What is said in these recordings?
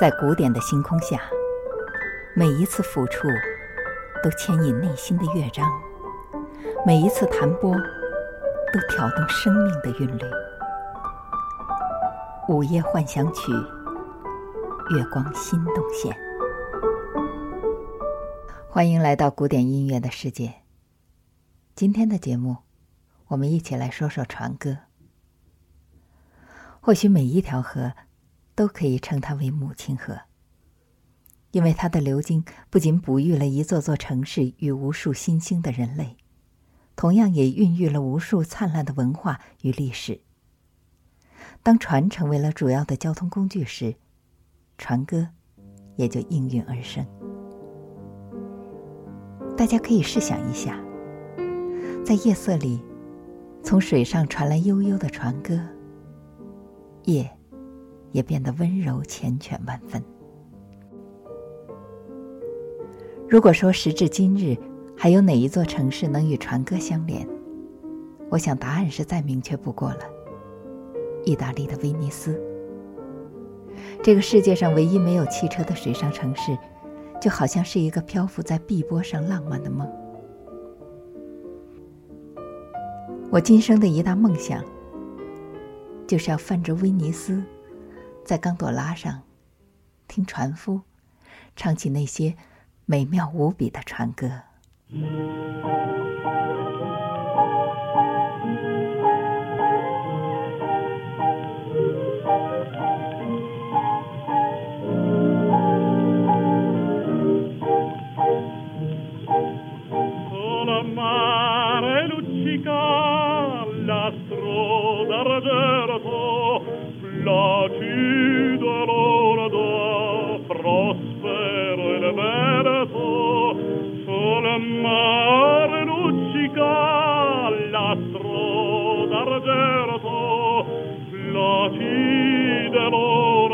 在古典的星空下，每一次抚触都牵引内心的乐章，每一次弹拨都挑动生命的韵律。午夜幻想曲，月光心动线。欢迎来到古典音乐的世界。今天的节目，我们一起来说说船歌。或许每一条河。都可以称它为母亲河，因为它的流经不仅哺育了一座座城市与无数新兴的人类，同样也孕育了无数灿烂的文化与历史。当船成为了主要的交通工具时，船歌也就应运而生。大家可以试想一下，在夜色里，从水上传来悠悠的船歌，夜。也变得温柔缱绻万分。如果说时至今日还有哪一座城市能与船歌相连，我想答案是再明确不过了：意大利的威尼斯。这个世界上唯一没有汽车的水上城市，就好像是一个漂浮在碧波上浪漫的梦。我今生的一大梦想，就是要泛着威尼斯。在冈朵拉上，听船夫唱起那些美妙无比的船歌。deserto, placido l'ordo, prospero e vento, sul mare luccica l'astro d'argento, placido l'ordo,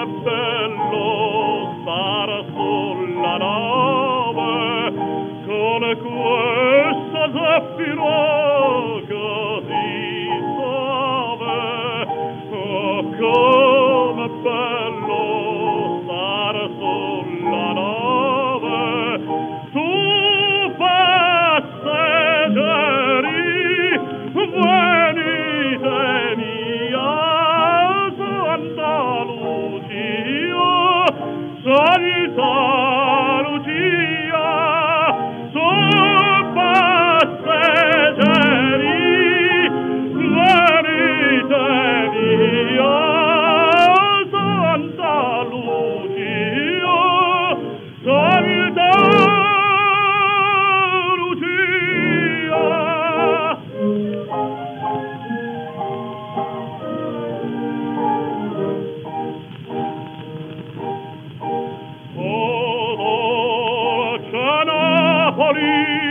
è bello stare sulla nave con questo zaffiro Napoli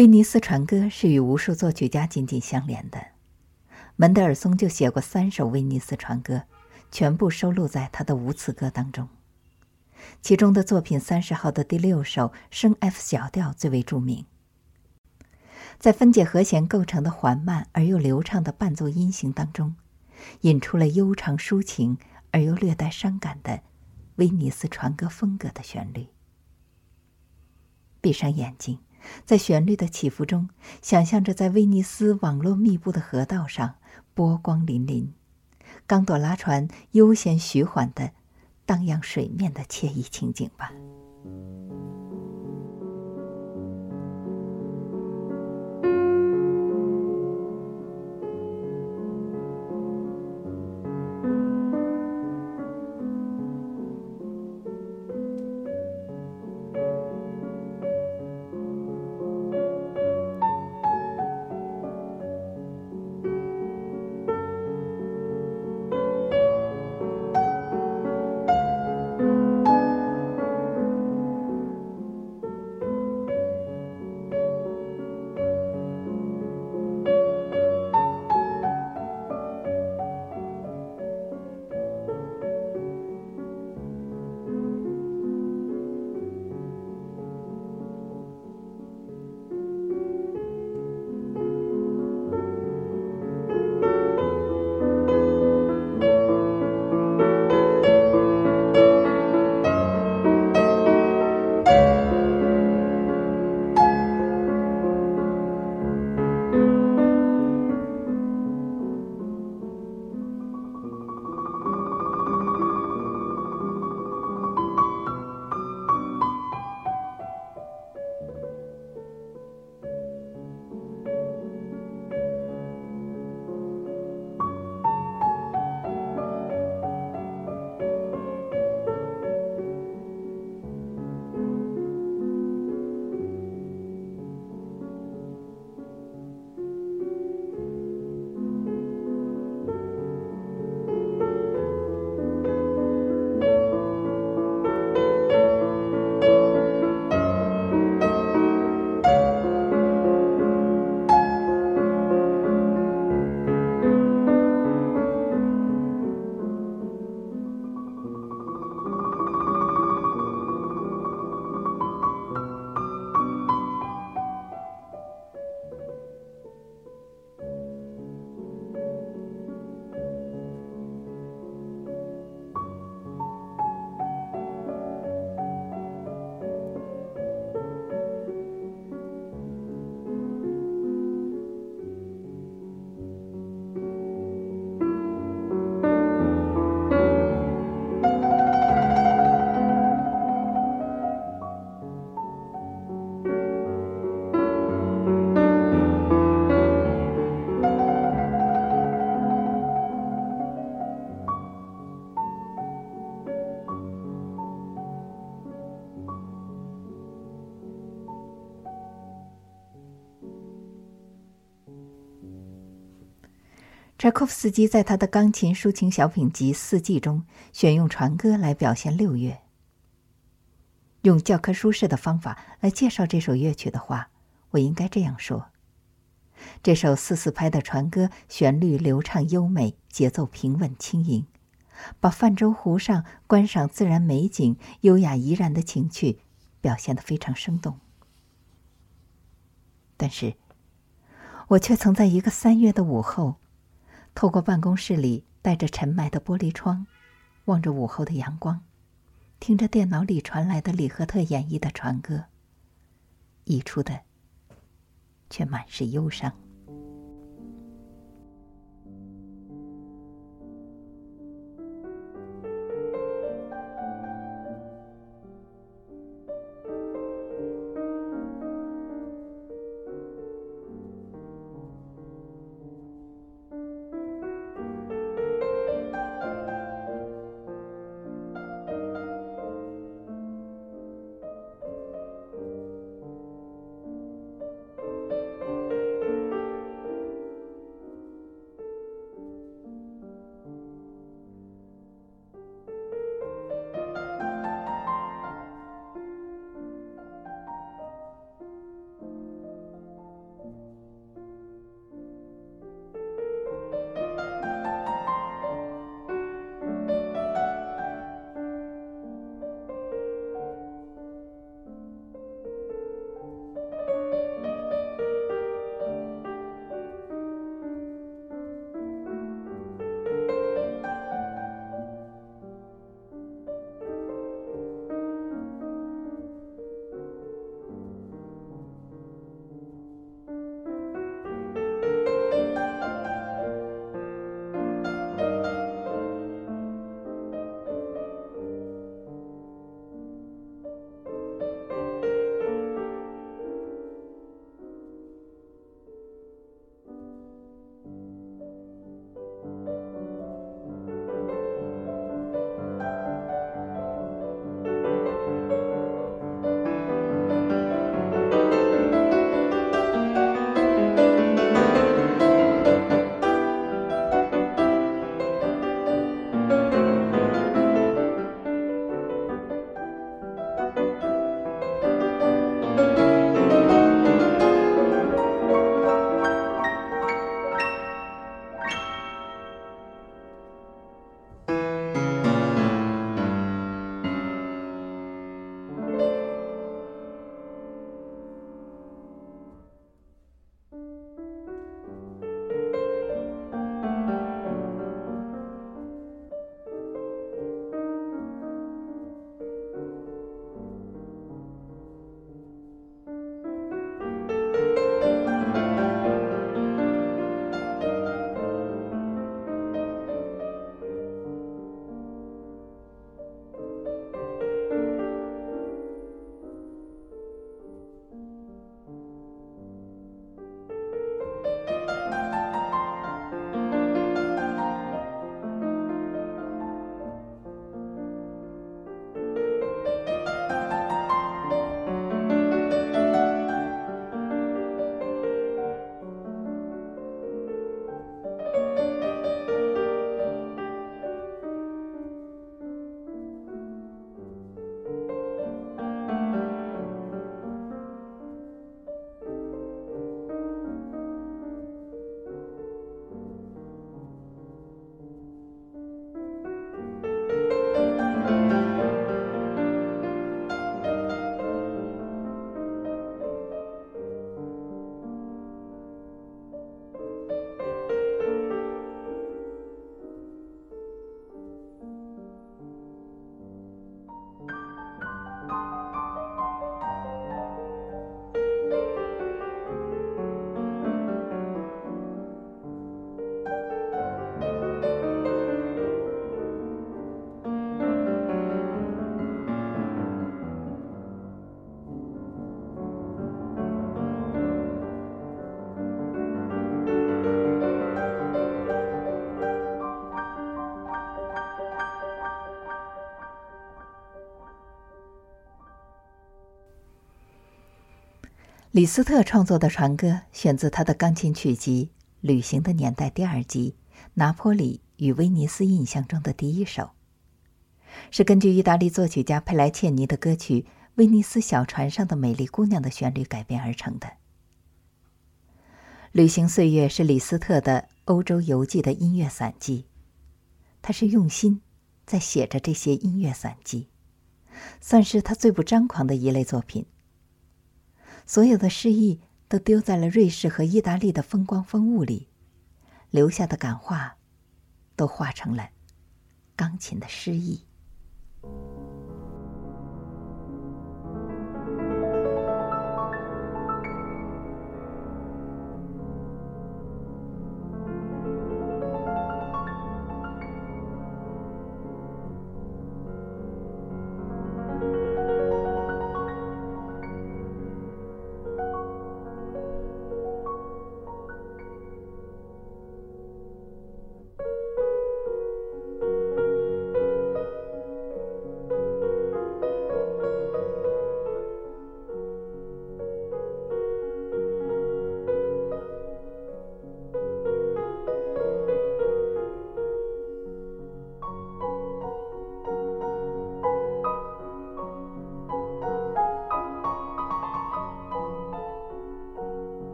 威尼斯船歌是与无数作曲家紧紧相连的，门德尔松就写过三首威尼斯船歌，全部收录在他的无词歌当中。其中的作品三十号的第六首升 F 小调最为著名，在分解和弦构成的缓慢而又流畅的伴奏音型当中，引出了悠长抒情而又略带伤感的威尼斯船歌风格的旋律。闭上眼睛，在旋律的起伏中，想象着在威尼斯网络密布的河道上，波光粼粼，刚朵拉船悠闲徐缓的。荡漾水面的惬意情景吧。柴可夫斯基在他的钢琴抒情小品集《四季》中选用船歌来表现六月。用教科书式的方法来介绍这首乐曲的话，我应该这样说：这首四四拍的船歌，旋律流畅优美，节奏平稳轻盈，把泛舟湖上观赏自然美景、优雅怡然的情趣表现得非常生动。但是，我却曾在一个三月的午后。透过办公室里带着尘霾的玻璃窗，望着午后的阳光，听着电脑里传来的李赫特演绎的船歌，溢出的却满是忧伤。李斯特创作的船歌选自他的钢琴曲集《旅行的年代》第二集《拿坡里与威尼斯印象》中的第一首，是根据意大利作曲家佩莱切尼的歌曲《威尼斯小船上的美丽姑娘》的旋律改编而成的。《旅行岁月》是李斯特的欧洲游记的音乐散记，他是用心在写着这些音乐散记，算是他最不张狂的一类作品。所有的诗意都丢在了瑞士和意大利的风光风物里，留下的感化，都化成了钢琴的诗意。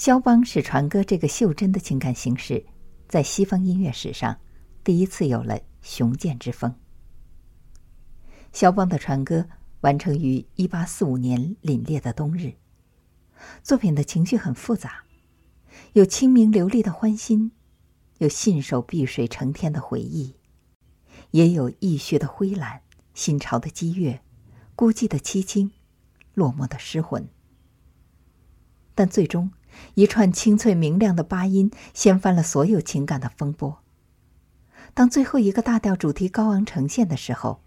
肖邦使传歌这个袖珍的情感形式，在西方音乐史上第一次有了雄健之风。肖邦的传歌完成于一八四五年凛冽的冬日，作品的情绪很复杂，有清明流利的欢欣，有信手碧水成天的回忆，也有意绪的灰蓝、新潮的激越、孤寂的凄清、落寞的失魂。但最终。一串清脆明亮的八音掀翻了所有情感的风波。当最后一个大调主题高昂呈现的时候，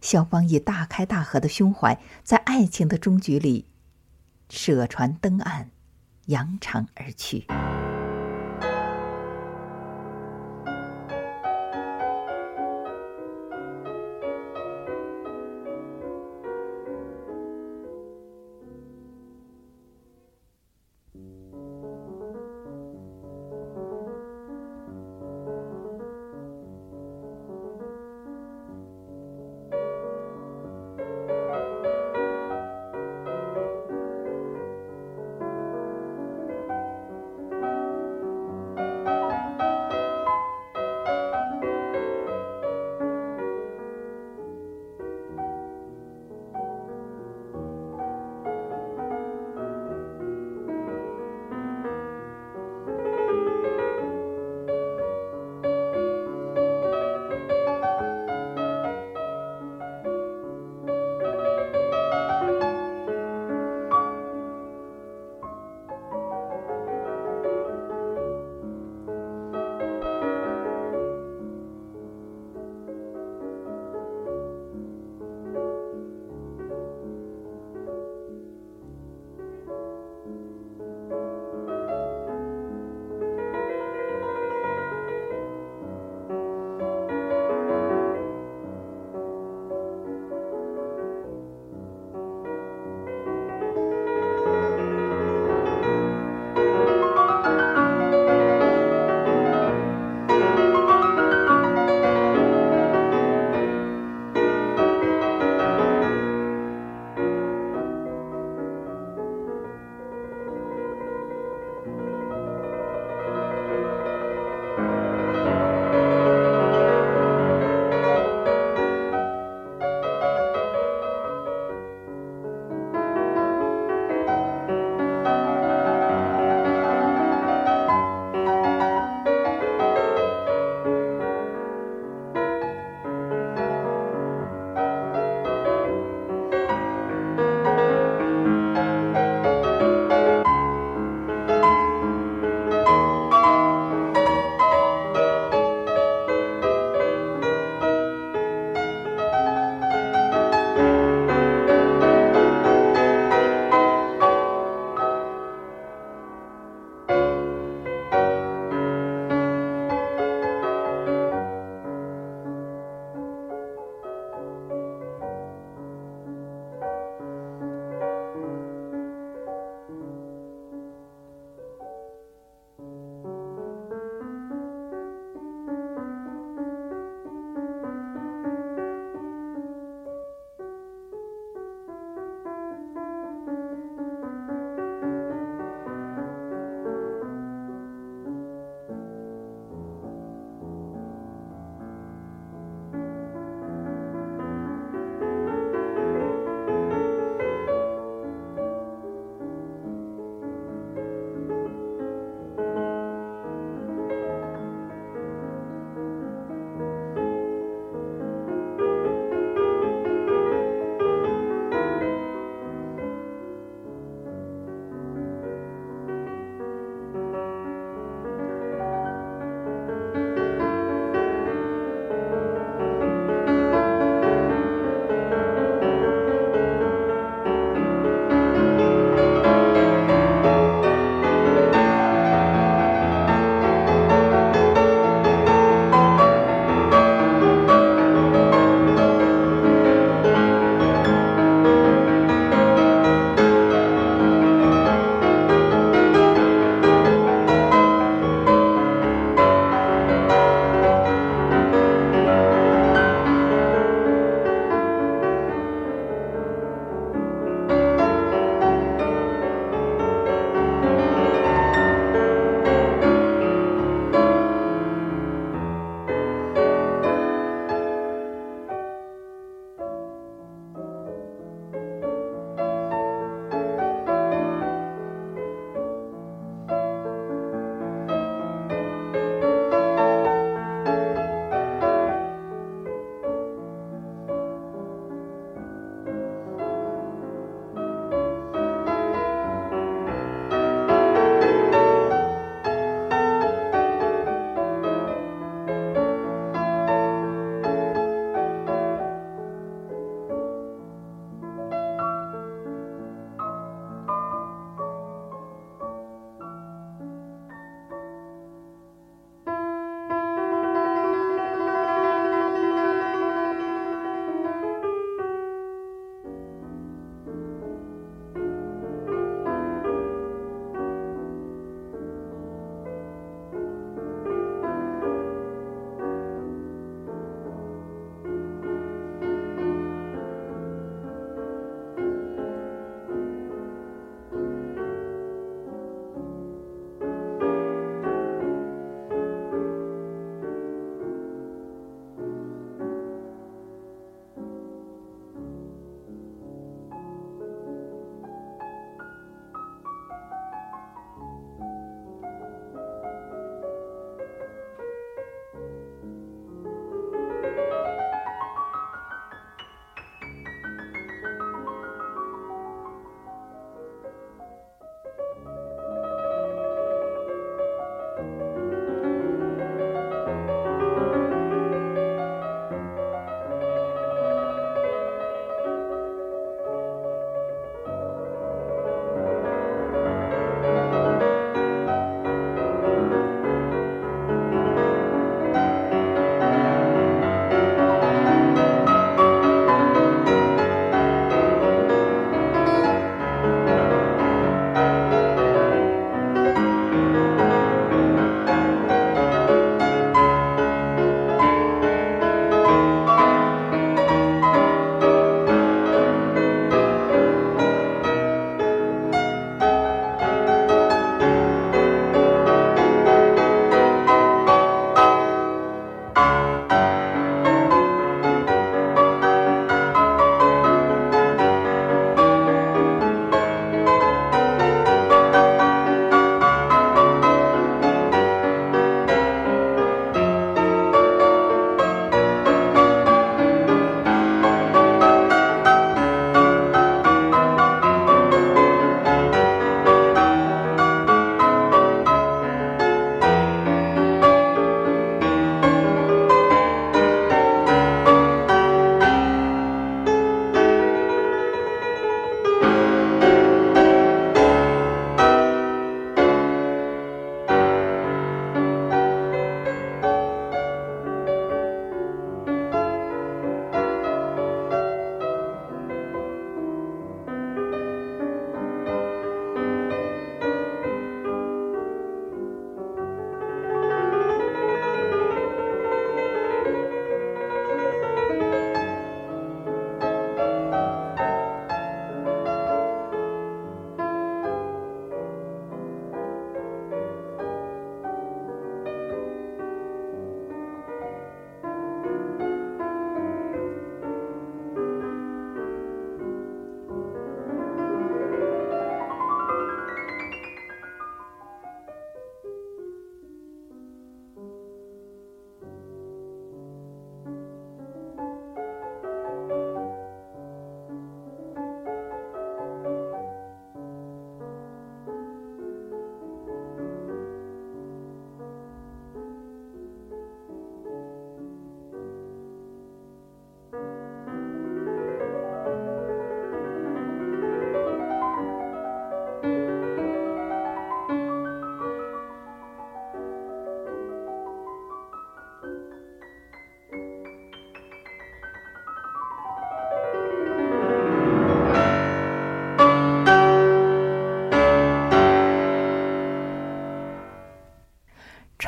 肖邦以大开大合的胸怀，在爱情的终局里，舍船登岸，扬长而去。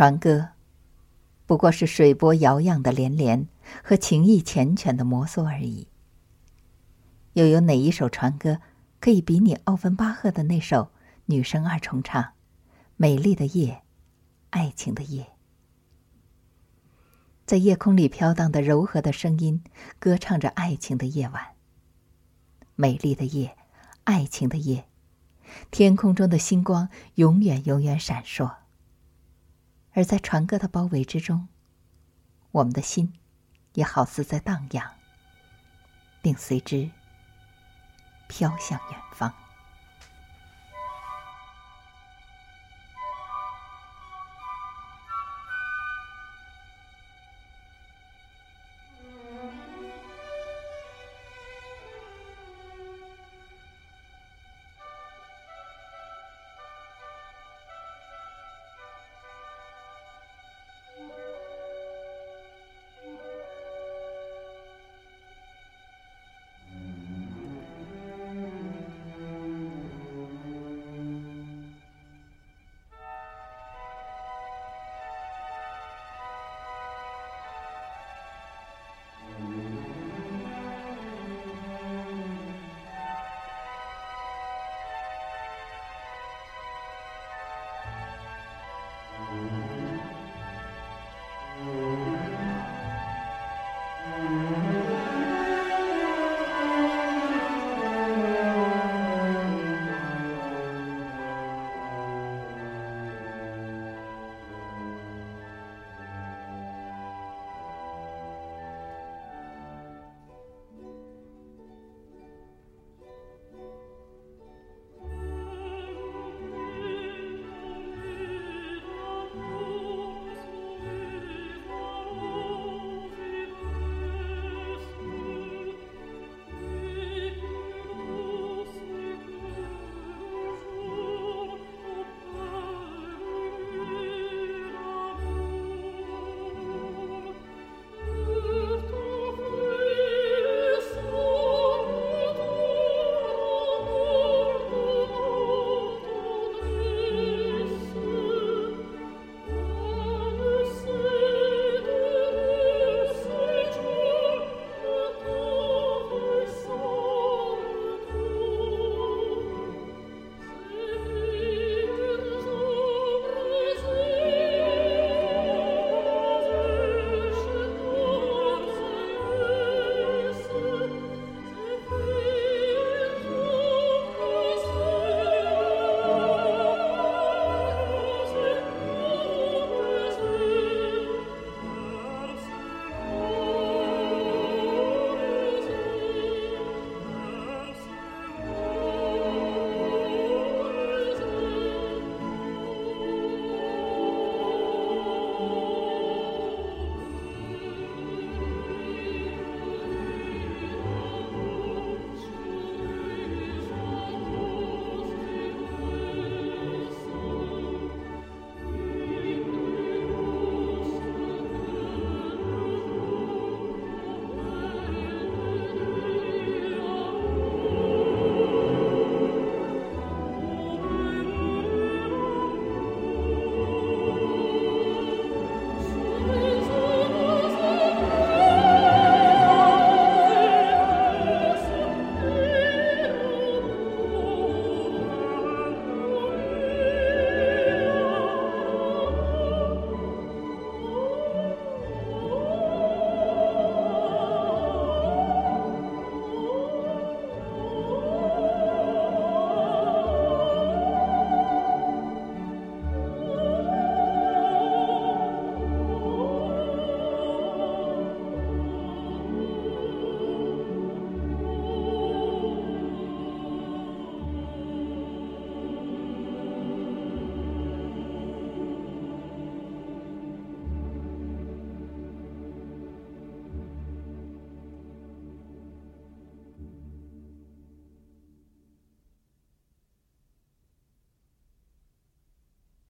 船歌，不过是水波摇漾的连连和情意缱绻的摩挲而已。又有哪一首船歌可以比拟奥芬巴赫的那首女声二重唱？美丽的夜，爱情的夜，在夜空里飘荡的柔和的声音，歌唱着爱情的夜晚。美丽的夜，爱情的夜，天空中的星光永远永远闪烁。而在船歌的包围之中，我们的心也好似在荡漾，并随之飘向远方。